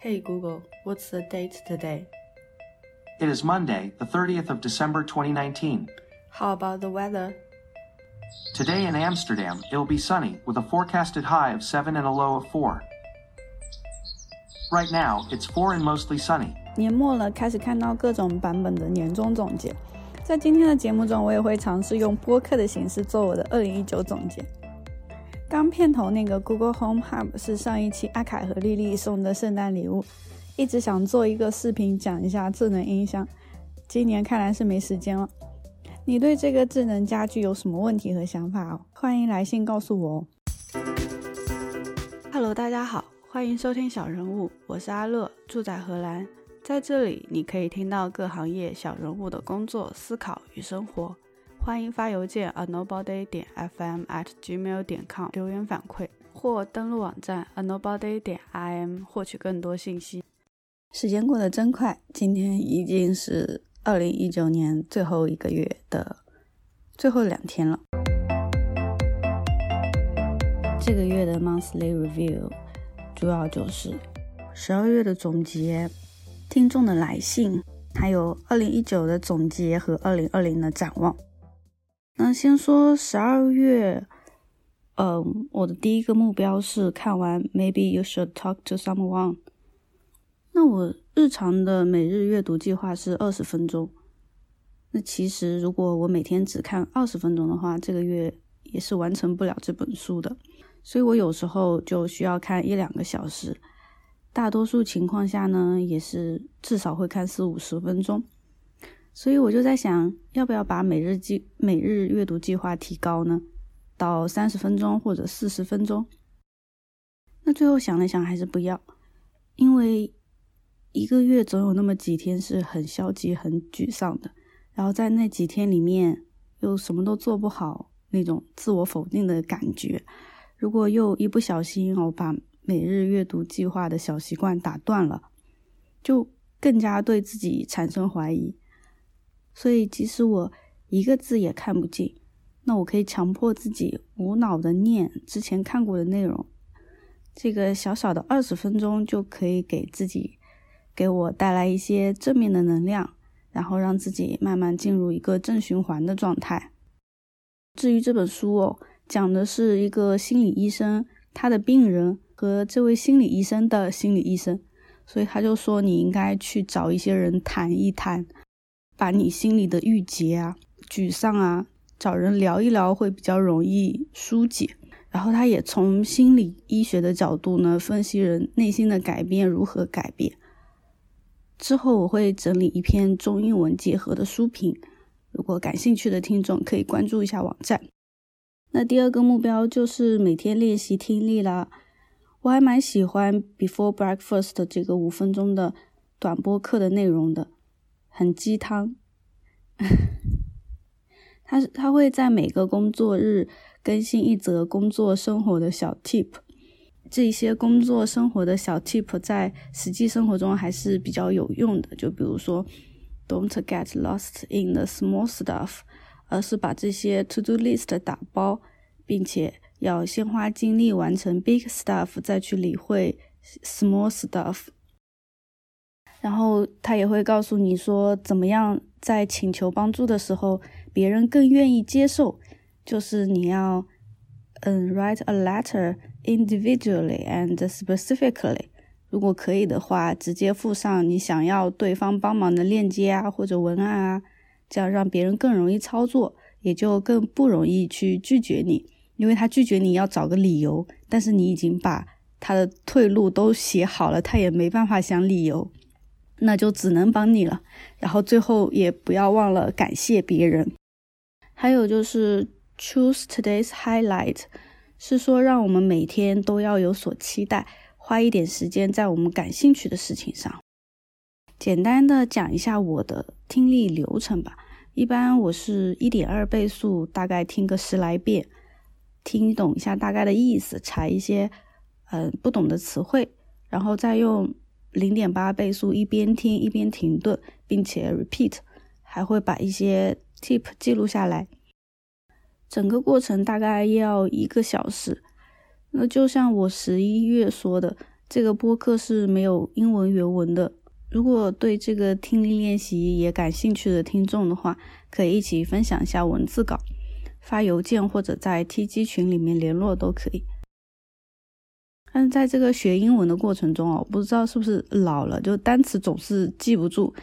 Hey Google, what's the date today? It is Monday, the 30th of December 2019. How about the weather? Today in Amsterdam, it'll be sunny with a forecasted high of 7 and a low of 4. Right now, it's 4 and mostly sunny. 年末了，开始看到各种版本的年终总结。在今天的节目中，我也会尝试用播客的形式做我的2019总结。 刚片头那个 Google Home Hub 是上一期阿凯和丽丽送的圣诞礼物，一直想做一个视频讲一下智能音箱，今年看来是没时间了。你对这个智能家居有什么问题和想法哦？欢迎来信告诉我哦。Hello，大家好，欢迎收听小人物，我是阿乐，住在荷兰，在这里你可以听到各行业小人物的工作、思考与生活。欢迎发邮件 a nobody 点 fm at gmail 点 com 留言反馈，或登录网站 a nobody 点 im 获取更多信息。时间过得真快，今天已经是二零一九年最后一个月的最后两天了。这个月的 monthly review 主要就是十二月的总结、听众的来信，还有二零一九的总结和二零二零的展望。那先说十二月，嗯，我的第一个目标是看完 Maybe You Should Talk to Someone。那我日常的每日阅读计划是二十分钟。那其实如果我每天只看二十分钟的话，这个月也是完成不了这本书的。所以我有时候就需要看一两个小时，大多数情况下呢，也是至少会看四五十分钟。所以我就在想，要不要把每日计每日阅读计划提高呢？到三十分钟或者四十分钟？那最后想了想，还是不要，因为一个月总有那么几天是很消极、很沮丧的，然后在那几天里面又什么都做不好，那种自我否定的感觉，如果又一不小心我把每日阅读计划的小习惯打断了，就更加对自己产生怀疑。所以，即使我一个字也看不进，那我可以强迫自己无脑的念之前看过的内容。这个小小的二十分钟就可以给自己、给我带来一些正面的能量，然后让自己慢慢进入一个正循环的状态。至于这本书哦，讲的是一个心理医生，他的病人和这位心理医生的心理医生，所以他就说你应该去找一些人谈一谈。把你心里的郁结啊、沮丧啊，找人聊一聊会比较容易疏解。然后他也从心理医学的角度呢，分析人内心的改变如何改变。之后我会整理一篇中英文结合的书评，如果感兴趣的听众可以关注一下网站。那第二个目标就是每天练习听力啦。我还蛮喜欢 Before Breakfast 这个五分钟的短播课的内容的。很鸡汤，他他会在每个工作日更新一则工作生活的小 tip，这些工作生活的小 tip 在实际生活中还是比较有用的。就比如说，don't get lost in the small stuff，而是把这些 to do list 打包，并且要先花精力完成 big stuff，再去理会 small stuff。然后他也会告诉你说，怎么样在请求帮助的时候，别人更愿意接受。就是你要，嗯，write a letter individually and specifically。如果可以的话，直接附上你想要对方帮忙的链接啊，或者文案啊，这样让别人更容易操作，也就更不容易去拒绝你，因为他拒绝你要找个理由，但是你已经把他的退路都写好了，他也没办法想理由。那就只能帮你了，然后最后也不要忘了感谢别人。还有就是 choose today's highlight，是说让我们每天都要有所期待，花一点时间在我们感兴趣的事情上。简单的讲一下我的听力流程吧。一般我是一点二倍速，大概听个十来遍，听懂一下大概的意思，查一些嗯不懂的词汇，然后再用。零点八倍速，一边听一边停顿，并且 repeat，还会把一些 tip 记录下来。整个过程大概要一个小时。那就像我十一月说的，这个播客是没有英文原文的。如果对这个听力练习也感兴趣的听众的话，可以一起分享一下文字稿，发邮件或者在 TG 群里面联络都可以。但是在这个学英文的过程中哦，不知道是不是老了，就单词总是记不住，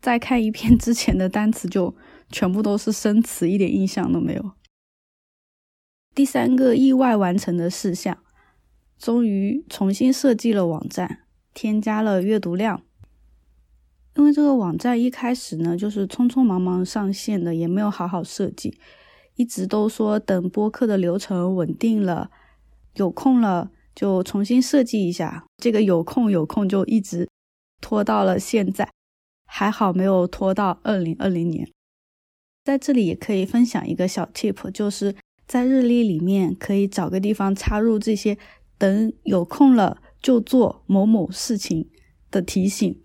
再看一遍 之前的单词就全部都是生词，一点印象都没有。第三个意外完成的事项，终于重新设计了网站，添加了阅读量。因为这个网站一开始呢，就是匆匆忙忙上线的，也没有好好设计，一直都说等播客的流程稳定了，有空了。就重新设计一下，这个有空有空就一直拖到了现在，还好没有拖到二零二零年。在这里也可以分享一个小 tip，就是在日历里面可以找个地方插入这些等有空了就做某某事情的提醒，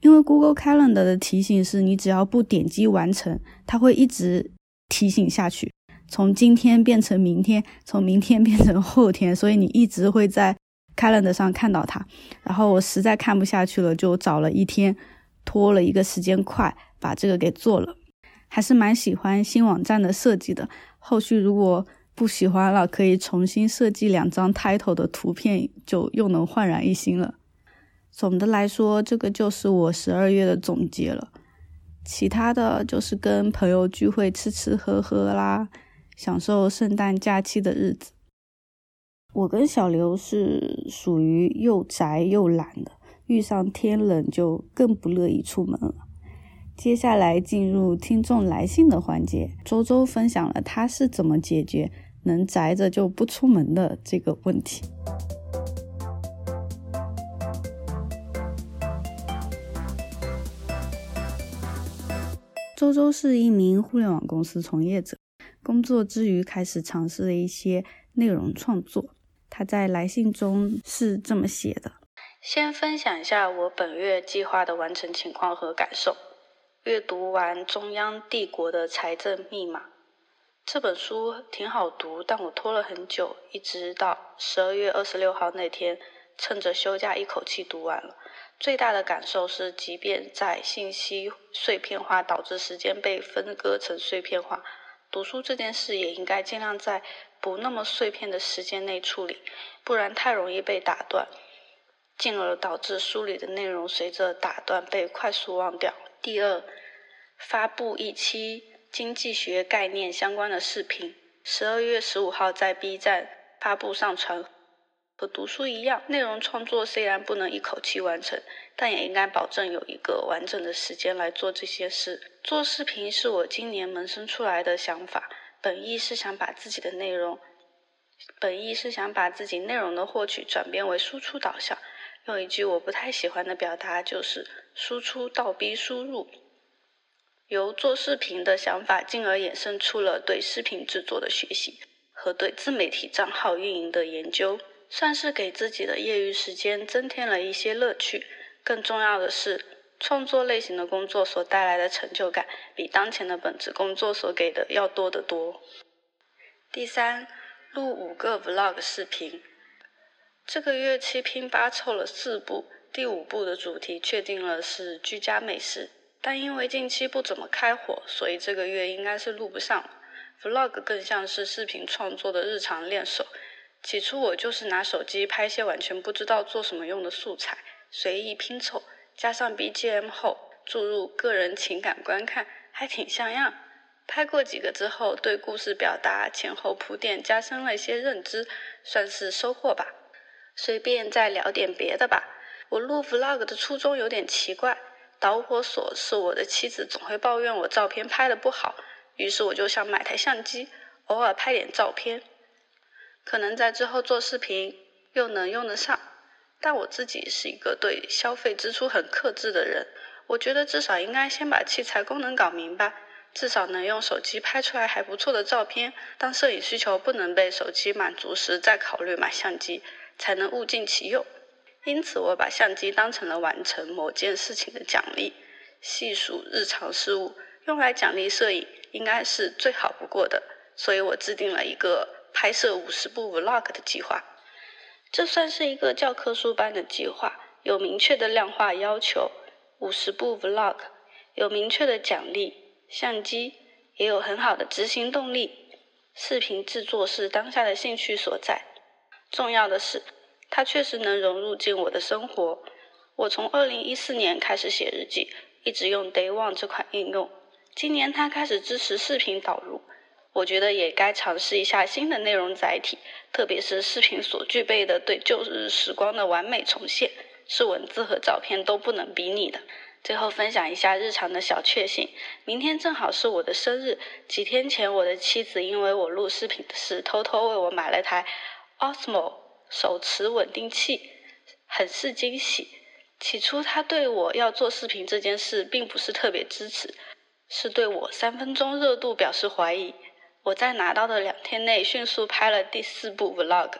因为 Google Calendar 的提醒是你只要不点击完成，它会一直提醒下去。从今天变成明天，从明天变成后天，所以你一直会在 calendar 上看到它。然后我实在看不下去了，就找了一天，拖了一个时间块，把这个给做了。还是蛮喜欢新网站的设计的。后续如果不喜欢了，可以重新设计两张 title 的图片，就又能焕然一新了。总的来说，这个就是我十二月的总结了。其他的就是跟朋友聚会，吃吃喝喝啦。享受圣诞假期的日子，我跟小刘是属于又宅又懒的，遇上天冷就更不乐意出门了。接下来进入听众来信的环节，周周分享了他是怎么解决能宅着就不出门的这个问题。周周是一名互联网公司从业者。工作之余，开始尝试了一些内容创作。他在来信中是这么写的：“先分享一下我本月计划的完成情况和感受。阅读完《中央帝国的财政密码》这本书挺好读，但我拖了很久，一直到十二月二十六号那天，趁着休假一口气读完了。最大的感受是，即便在信息碎片化导致时间被分割成碎片化。”读书这件事也应该尽量在不那么碎片的时间内处理，不然太容易被打断，进而导致书里的内容随着打断被快速忘掉。第二，发布一期经济学概念相关的视频，十二月十五号在 B 站发布上传。和读书一样，内容创作虽然不能一口气完成，但也应该保证有一个完整的时间来做这些事。做视频是我今年萌生出来的想法，本意是想把自己的内容，本意是想把自己内容的获取转变为输出导向。用一句我不太喜欢的表达，就是输出倒逼输入。由做视频的想法，进而衍生出了对视频制作的学习和对自媒体账号运营的研究。算是给自己的业余时间增添了一些乐趣。更重要的是，创作类型的工作所带来的成就感，比当前的本职工作所给的要多得多。第三，录五个 vlog 视频。这个月七拼八凑了四部，第五部的主题确定了是居家美食，但因为近期不怎么开火，所以这个月应该是录不上。vlog 更像是视频创作的日常练手。起初我就是拿手机拍些完全不知道做什么用的素材，随意拼凑，加上 BGM 后注入个人情感观看，还挺像样。拍过几个之后，对故事表达、前后铺垫加深了一些认知，算是收获吧。随便再聊点别的吧。我录 Vlog 的初衷有点奇怪，导火索是我的妻子总会抱怨我照片拍的不好，于是我就想买台相机，偶尔拍点照片。可能在之后做视频又能用得上，但我自己是一个对消费支出很克制的人，我觉得至少应该先把器材功能搞明白，至少能用手机拍出来还不错的照片。当摄影需求不能被手机满足时，再考虑买相机，才能物尽其用。因此，我把相机当成了完成某件事情的奖励，细数日常事务，用来奖励摄影应该是最好不过的，所以我制定了一个。拍摄五十部 vlog 的计划，这算是一个教科书般的计划，有明确的量化要求，五十部 vlog，有明确的奖励，相机也有很好的执行动力。视频制作是当下的兴趣所在，重要的是，它确实能融入进我的生活。我从二零一四年开始写日记，一直用 Day One 这款应用。今年它开始支持视频导入，我觉得也该尝试一下新的内容载体，特别是视频所具备的对旧日时光的完美重现，是文字和照片都不能比拟的。最后分享一下日常的小确幸，明天正好是我的生日。几天前，我的妻子因为我录视频的事，偷偷为我买了台 Osmo 手持稳定器，很是惊喜。起初，他对我要做视频这件事并不是特别支持，是对我三分钟热度表示怀疑。我在拿到的两天内迅速拍了第四部 Vlog。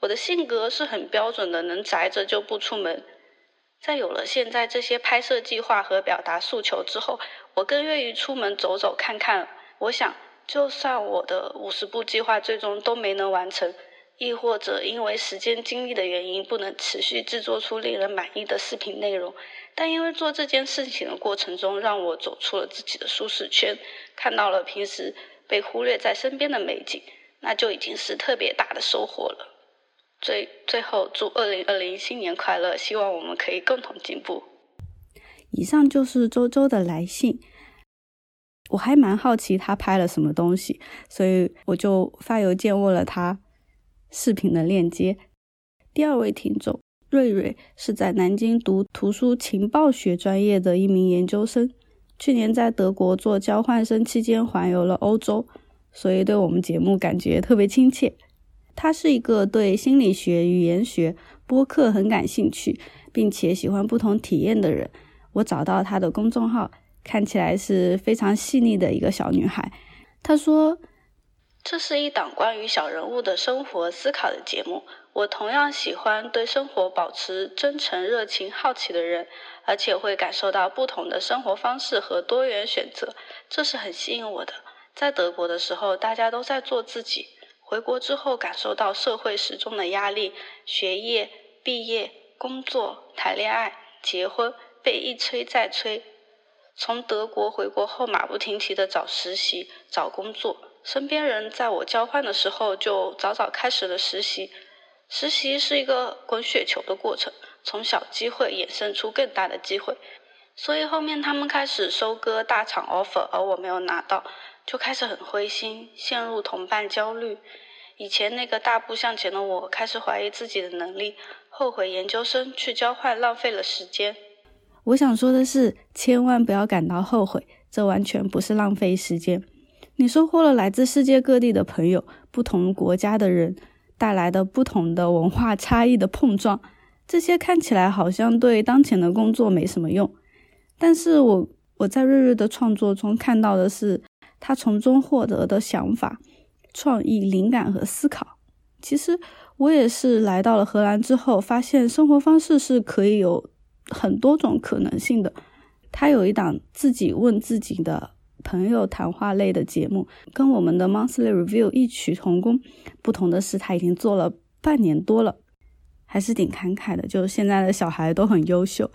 我的性格是很标准的，能宅着就不出门。在有了现在这些拍摄计划和表达诉求之后，我更愿意出门走走看看。我想，就算我的五十部计划最终都没能完成，亦或者因为时间精力的原因不能持续制作出令人满意的视频内容，但因为做这件事情的过程中，让我走出了自己的舒适圈，看到了平时被忽略在身边的美景，那就已经是特别大的收获了。最最后，祝二零二零新年快乐！希望我们可以共同进步。以上就是周周的来信，我还蛮好奇他拍了什么东西，所以我就发邮件问了他视频的链接。第二位听众瑞瑞是在南京读图书情报学专业的一名研究生，去年在德国做交换生期间环游了欧洲，所以对我们节目感觉特别亲切。他是一个对心理学、语言学、播客很感兴趣，并且喜欢不同体验的人。我找到他的公众号，看起来是非常细腻的一个小女孩。她说：“这是一档关于小人物的生活思考的节目。我同样喜欢对生活保持真诚、热情、好奇的人，而且会感受到不同的生活方式和多元选择，这是很吸引我的。在德国的时候，大家都在做自己。”回国之后，感受到社会时钟的压力，学业、毕业、工作、谈恋爱、结婚被一催再催。从德国回国后，马不停蹄的找实习、找工作。身边人在我交换的时候就早早开始了实习。实习是一个滚雪球的过程，从小机会衍生出更大的机会。所以后面他们开始收割大厂 offer，而我没有拿到，就开始很灰心，陷入同伴焦虑。以前那个大步向前的我，开始怀疑自己的能力，后悔研究生去交换浪费了时间。我想说的是，千万不要感到后悔，这完全不是浪费时间。你收获了来自世界各地的朋友，不同国家的人带来的不同的文化差异的碰撞，这些看起来好像对当前的工作没什么用，但是我我在瑞瑞的创作中看到的是他从中获得的想法。创意、灵感和思考。其实我也是来到了荷兰之后，发现生活方式是可以有很多种可能性的。他有一档自己问自己的朋友谈话类的节目，跟我们的 Monthly Review 异曲同工。不同的是，他已经做了半年多了，还是挺慷慨的。就是现在的小孩都很优秀，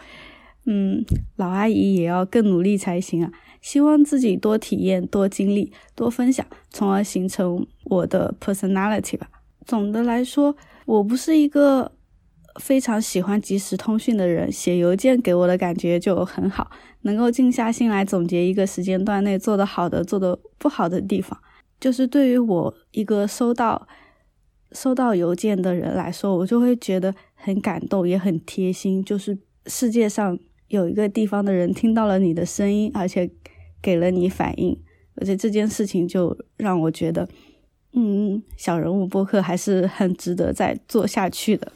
嗯，老阿姨也要更努力才行啊。希望自己多体验、多经历、多分享，从而形成我的 personality 吧。总的来说，我不是一个非常喜欢即时通讯的人，写邮件给我的感觉就很好，能够静下心来总结一个时间段内做得好的、做得不好的地方。就是对于我一个收到收到邮件的人来说，我就会觉得很感动，也很贴心。就是世界上。有一个地方的人听到了你的声音，而且给了你反应，而且这件事情就让我觉得，嗯，小人物播客还是很值得再做下去的。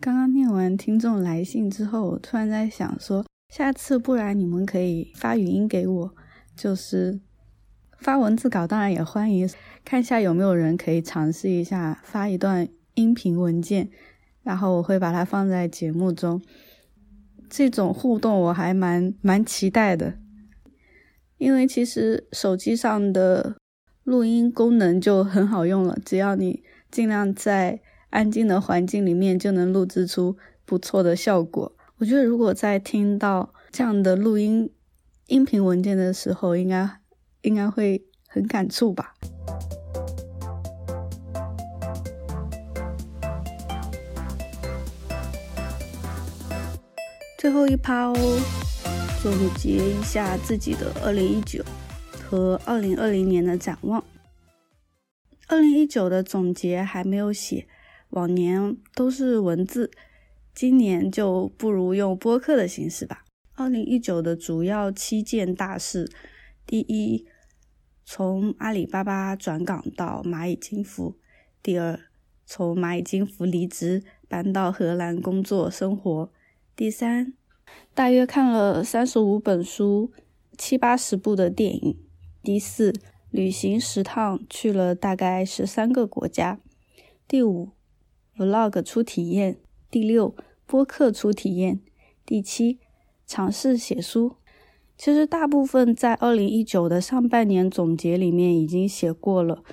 刚刚念完听众来信之后，我突然在想说，下次不然你们可以发语音给我，就是发文字稿，当然也欢迎，看一下有没有人可以尝试一下发一段音频文件，然后我会把它放在节目中。这种互动我还蛮蛮期待的，因为其实手机上的录音功能就很好用了，只要你尽量在安静的环境里面就能录制出不错的效果。我觉得如果在听到这样的录音音频文件的时候，应该应该会很感触吧。最后一趴哦，总结一下自己的二零一九和二零二零年的展望。二零一九的总结还没有写，往年都是文字，今年就不如用播客的形式吧。二零一九的主要七件大事：第一，从阿里巴巴转岗到蚂蚁金服；第二，从蚂蚁金服离职搬到荷兰工作生活。第三，大约看了三十五本书，七八十部的电影。第四，旅行十趟，去了大概十三个国家。第五，vlog 初体验。第六，播客初体验。第七，尝试写书。其实大部分在二零一九的上半年总结里面已经写过了。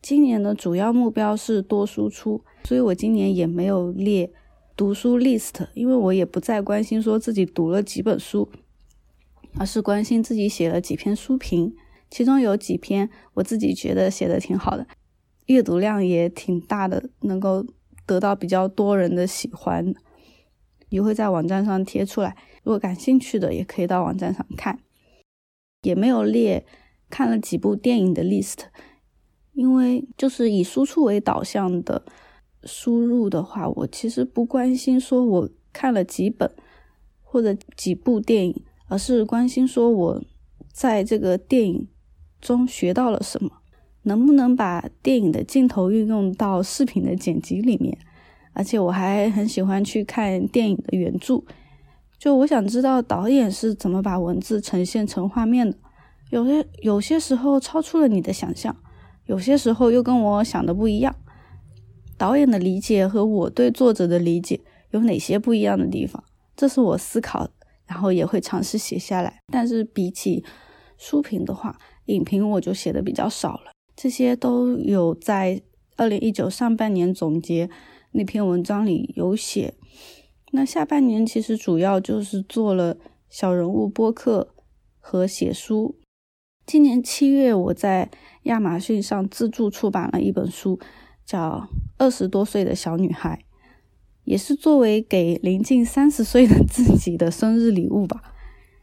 今年的主要目标是多输出，所以我今年也没有列。读书 list，因为我也不再关心说自己读了几本书，而是关心自己写了几篇书评，其中有几篇我自己觉得写的挺好的，阅读量也挺大的，能够得到比较多人的喜欢，也会在网站上贴出来。如果感兴趣的，也可以到网站上看。也没有列看了几部电影的 list，因为就是以输出为导向的。输入的话，我其实不关心说我看了几本或者几部电影，而是关心说我在这个电影中学到了什么，能不能把电影的镜头运用到视频的剪辑里面。而且我还很喜欢去看电影的原著，就我想知道导演是怎么把文字呈现成画面的。有些有些时候超出了你的想象，有些时候又跟我想的不一样。导演的理解和我对作者的理解有哪些不一样的地方？这是我思考，然后也会尝试写下来。但是比起书评的话，影评我就写的比较少了。这些都有在二零一九上半年总结那篇文章里有写。那下半年其实主要就是做了小人物播客和写书。今年七月，我在亚马逊上自助出版了一本书。叫二十多岁的小女孩，也是作为给临近三十岁的自己的生日礼物吧。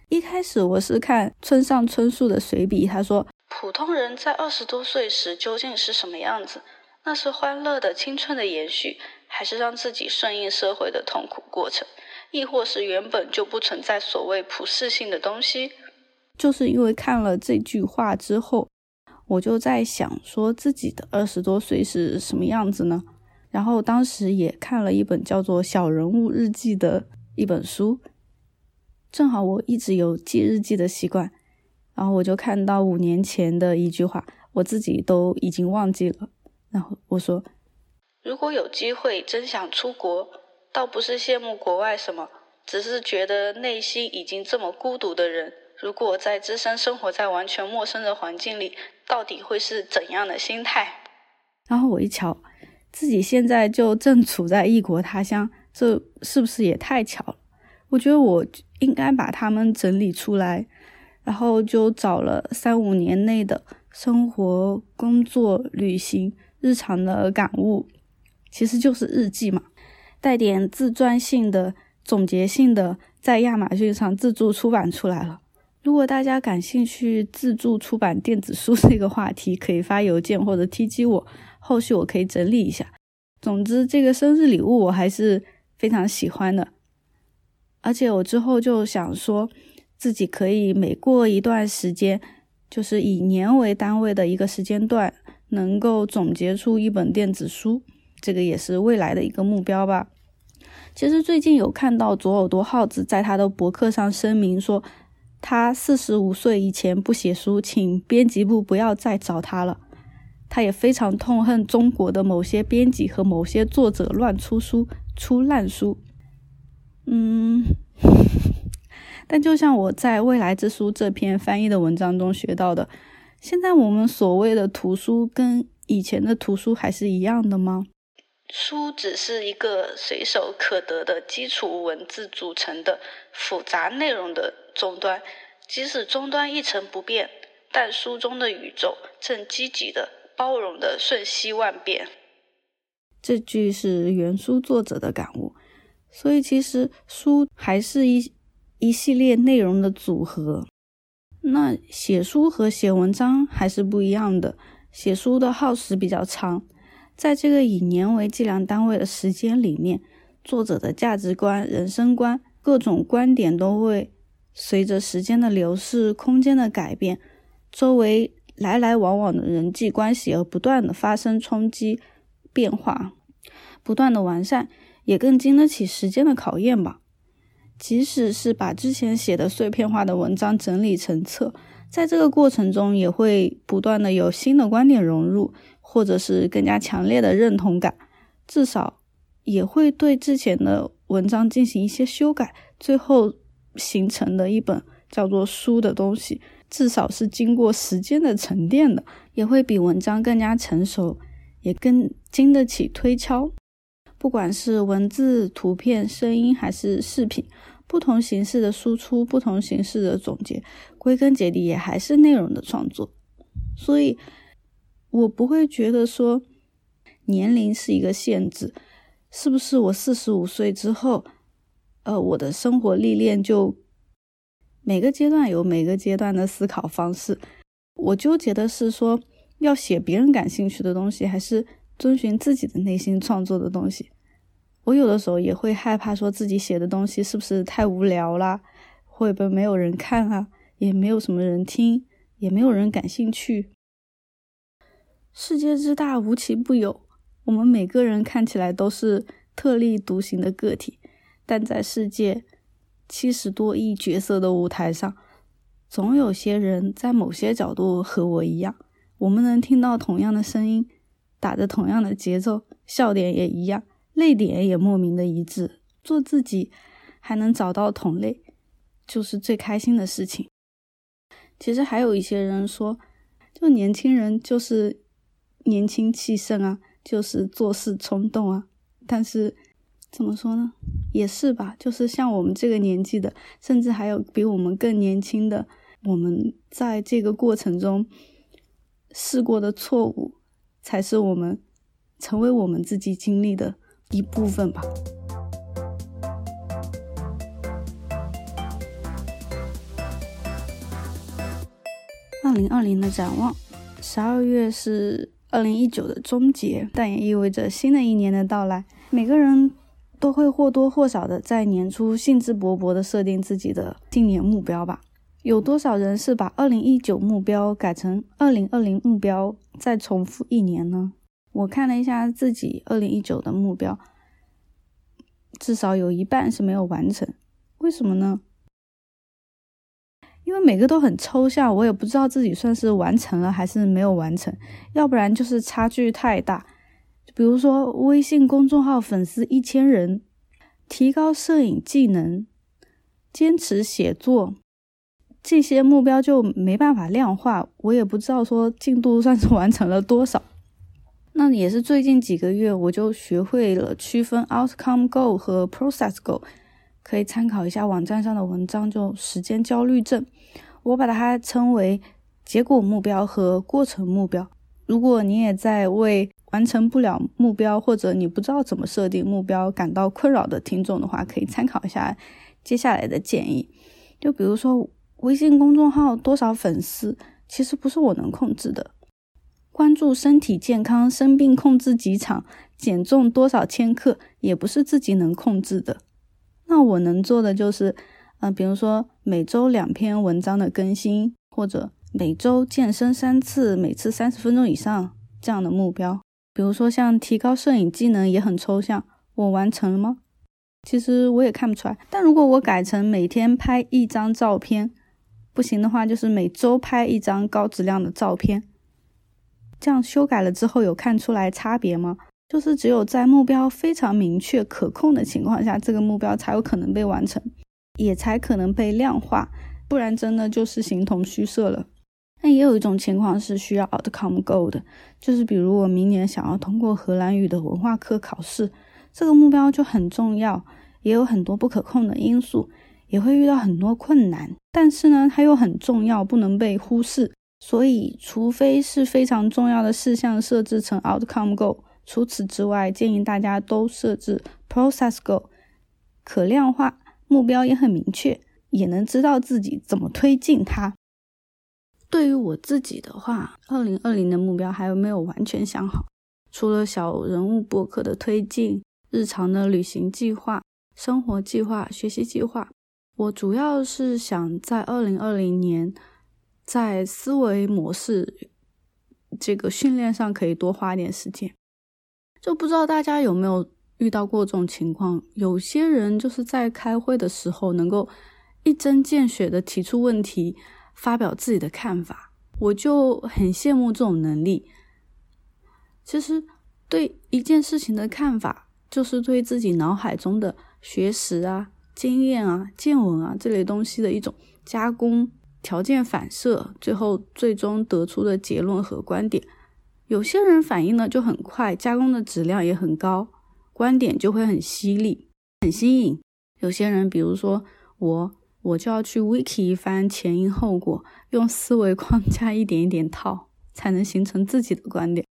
一开始我是看村上春树的随笔，他说普通人在二十多岁时究竟是什么样子？那是欢乐的青春的延续，还是让自己顺应社会的痛苦过程？亦或是原本就不存在所谓普世性的东西？就是因为看了这句话之后。我就在想，说自己的二十多岁是什么样子呢？然后当时也看了一本叫做《小人物日记》的一本书，正好我一直有记日记的习惯，然后我就看到五年前的一句话，我自己都已经忘记了。然后我说：“如果有机会，真想出国，倒不是羡慕国外什么，只是觉得内心已经这么孤独的人。”如果在自身生活在完全陌生的环境里，到底会是怎样的心态？然后我一瞧，自己现在就正处在异国他乡，这是不是也太巧了？我觉得我应该把他们整理出来，然后就找了三五年内的生活、工作、旅行、日常的感悟，其实就是日记嘛，带点自传性的、总结性的，在亚马逊上自助出版出来了。如果大家感兴趣自助出版电子书这个话题，可以发邮件或者 TG 我，后续我可以整理一下。总之，这个生日礼物我还是非常喜欢的，而且我之后就想说，自己可以每过一段时间，就是以年为单位的一个时间段，能够总结出一本电子书，这个也是未来的一个目标吧。其实最近有看到左耳朵耗子在他的博客上声明说。他四十五岁以前不写书，请编辑部不要再找他了。他也非常痛恨中国的某些编辑和某些作者乱出书、出烂书。嗯，但就像我在《未来之书》这篇翻译的文章中学到的，现在我们所谓的图书跟以前的图书还是一样的吗？书只是一个随手可得的基础文字组成的复杂内容的终端，即使终端一成不变，但书中的宇宙正积极的、包容的瞬息万变。这句是原书作者的感悟，所以其实书还是一一系列内容的组合。那写书和写文章还是不一样的，写书的耗时比较长。在这个以年为计量单位的时间里面，作者的价值观、人生观、各种观点都会随着时间的流逝、空间的改变、周围来来往往的人际关系而不断的发生冲击、变化，不断的完善，也更经得起时间的考验吧。即使是把之前写的碎片化的文章整理成册，在这个过程中也会不断的有新的观点融入。或者是更加强烈的认同感，至少也会对之前的文章进行一些修改，最后形成的一本叫做书的东西，至少是经过时间的沉淀的，也会比文章更加成熟，也更经得起推敲。不管是文字、图片、声音还是视频，不同形式的输出，不同形式的总结，归根结底也还是内容的创作，所以。我不会觉得说年龄是一个限制，是不是我四十五岁之后，呃，我的生活历练就每个阶段有每个阶段的思考方式。我纠结的是说要写别人感兴趣的东西，还是遵循自己的内心创作的东西。我有的时候也会害怕说自己写的东西是不是太无聊啦，会不会没有人看啊，也没有什么人听，也没有人感兴趣。世界之大，无奇不有。我们每个人看起来都是特立独行的个体，但在世界七十多亿角色的舞台上，总有些人在某些角度和我一样。我们能听到同样的声音，打着同样的节奏，笑点也一样，泪点也莫名的一致。做自己，还能找到同类，就是最开心的事情。其实还有一些人说，就年轻人就是。年轻气盛啊，就是做事冲动啊。但是怎么说呢，也是吧。就是像我们这个年纪的，甚至还有比我们更年轻的，我们在这个过程中试过的错误，才是我们成为我们自己经历的一部分吧。二零二零的展望，十二月是。二零一九的终结，但也意味着新的一年的到来。每个人都会或多或少的在年初兴致勃勃的设定自己的新年目标吧？有多少人是把二零一九目标改成二零二零目标，再重复一年呢？我看了一下自己二零一九的目标，至少有一半是没有完成。为什么呢？因为每个都很抽象，我也不知道自己算是完成了还是没有完成，要不然就是差距太大。比如说，微信公众号粉丝一千人，提高摄影技能，坚持写作，这些目标就没办法量化，我也不知道说进度算是完成了多少。那也是最近几个月，我就学会了区分 outcome goal 和 process goal。可以参考一下网站上的文章，就时间焦虑症，我把它称为结果目标和过程目标。如果你也在为完成不了目标，或者你不知道怎么设定目标感到困扰的听众的话，可以参考一下接下来的建议。就比如说微信公众号多少粉丝，其实不是我能控制的；关注身体健康，生病控制几场，减重多少千克，也不是自己能控制的。那我能做的就是，嗯，比如说每周两篇文章的更新，或者每周健身三次，每次三十分钟以上这样的目标。比如说像提高摄影技能也很抽象，我完成了吗？其实我也看不出来。但如果我改成每天拍一张照片，不行的话就是每周拍一张高质量的照片，这样修改了之后有看出来差别吗？就是只有在目标非常明确、可控的情况下，这个目标才有可能被完成，也才可能被量化，不然真的就是形同虚设了。那也有一种情况是需要 outcome g o 的，就是比如我明年想要通过荷兰语的文化课考试，这个目标就很重要，也有很多不可控的因素，也会遇到很多困难，但是呢，它又很重要，不能被忽视。所以，除非是非常重要的事项设置成 outcome goal，除此之外，建议大家都设置 process goal，可量化，目标也很明确，也能知道自己怎么推进它。对于我自己的话，二零二零的目标还没有完全想好？除了小人物博客的推进、日常的旅行计划、生活计划、学习计划，我主要是想在二零二零年在思维模式这个训练上可以多花点时间。就不知道大家有没有遇到过这种情况？有些人就是在开会的时候能够一针见血的提出问题。发表自己的看法，我就很羡慕这种能力。其实，对一件事情的看法，就是对自己脑海中的学识啊、经验啊、见闻啊这类东西的一种加工、条件反射，最后最终得出的结论和观点。有些人反应呢就很快，加工的质量也很高，观点就会很犀利、很新颖。有些人，比如说我。我就要去 wiki 一番前因后果，用思维框架一点一点套，才能形成自己的观点。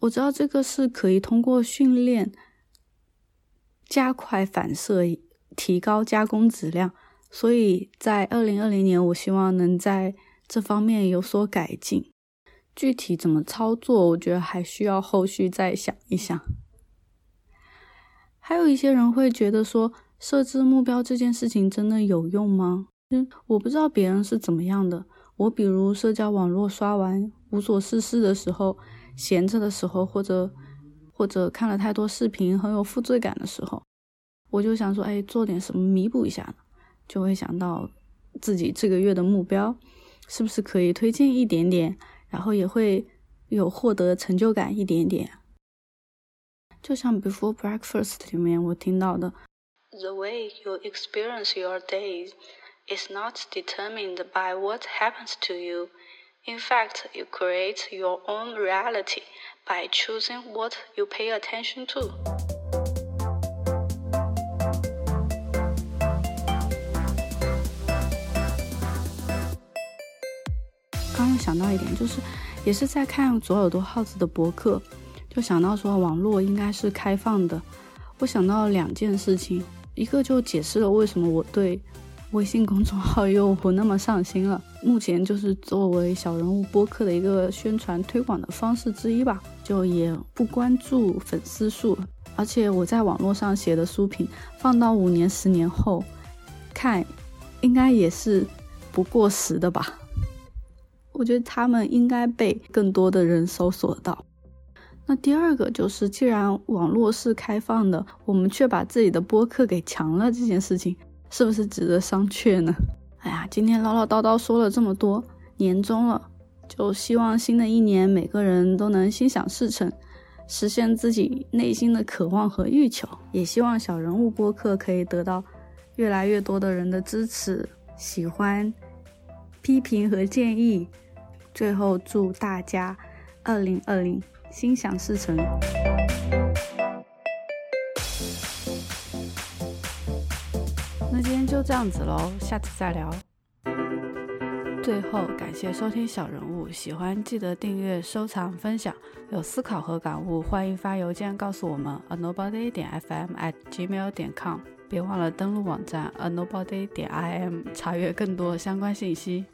我知道这个是可以通过训练加快反射，提高加工质量。所以在二零二零年，我希望能在这方面有所改进。具体怎么操作，我觉得还需要后续再想一想。还有一些人会觉得说。设置目标这件事情真的有用吗？嗯，我不知道别人是怎么样的。我比如社交网络刷完无所事事的时候，闲着的时候，或者或者看了太多视频很有负罪感的时候，我就想说，哎，做点什么弥补一下呢？就会想到自己这个月的目标是不是可以推进一点点，然后也会有获得成就感一点点。就像 Before Breakfast 里面我听到的。The way you experience your days is not determined by what happens to you. In fact, you create your own reality by choosing what you pay attention to. 就是也是在看左耳朵耗子的博客，就想到说网络应该是开放的。我想到两件事情。一个就解释了为什么我对微信公众号又不那么上心了。目前就是作为小人物播客的一个宣传推广的方式之一吧，就也不关注粉丝数。而且我在网络上写的书评，放到五年、十年后看，应该也是不过时的吧。我觉得他们应该被更多的人搜索到。那第二个就是，既然网络是开放的，我们却把自己的播客给强了，这件事情是不是值得商榷呢？哎呀，今天唠唠叨叨说了这么多，年终了，就希望新的一年每个人都能心想事成，实现自己内心的渴望和欲求，也希望小人物播客可以得到越来越多的人的支持、喜欢、批评和建议。最后祝大家二零二零。心想事成。那今天就这样子喽，下次再聊。最后感谢收听小人物，喜欢记得订阅、收藏、分享。有思考和感悟，欢迎发邮件告诉我们：a nobody 点 fm at gmail 点 com。别忘了登录网站 a nobody 点 im，查阅更多相关信息。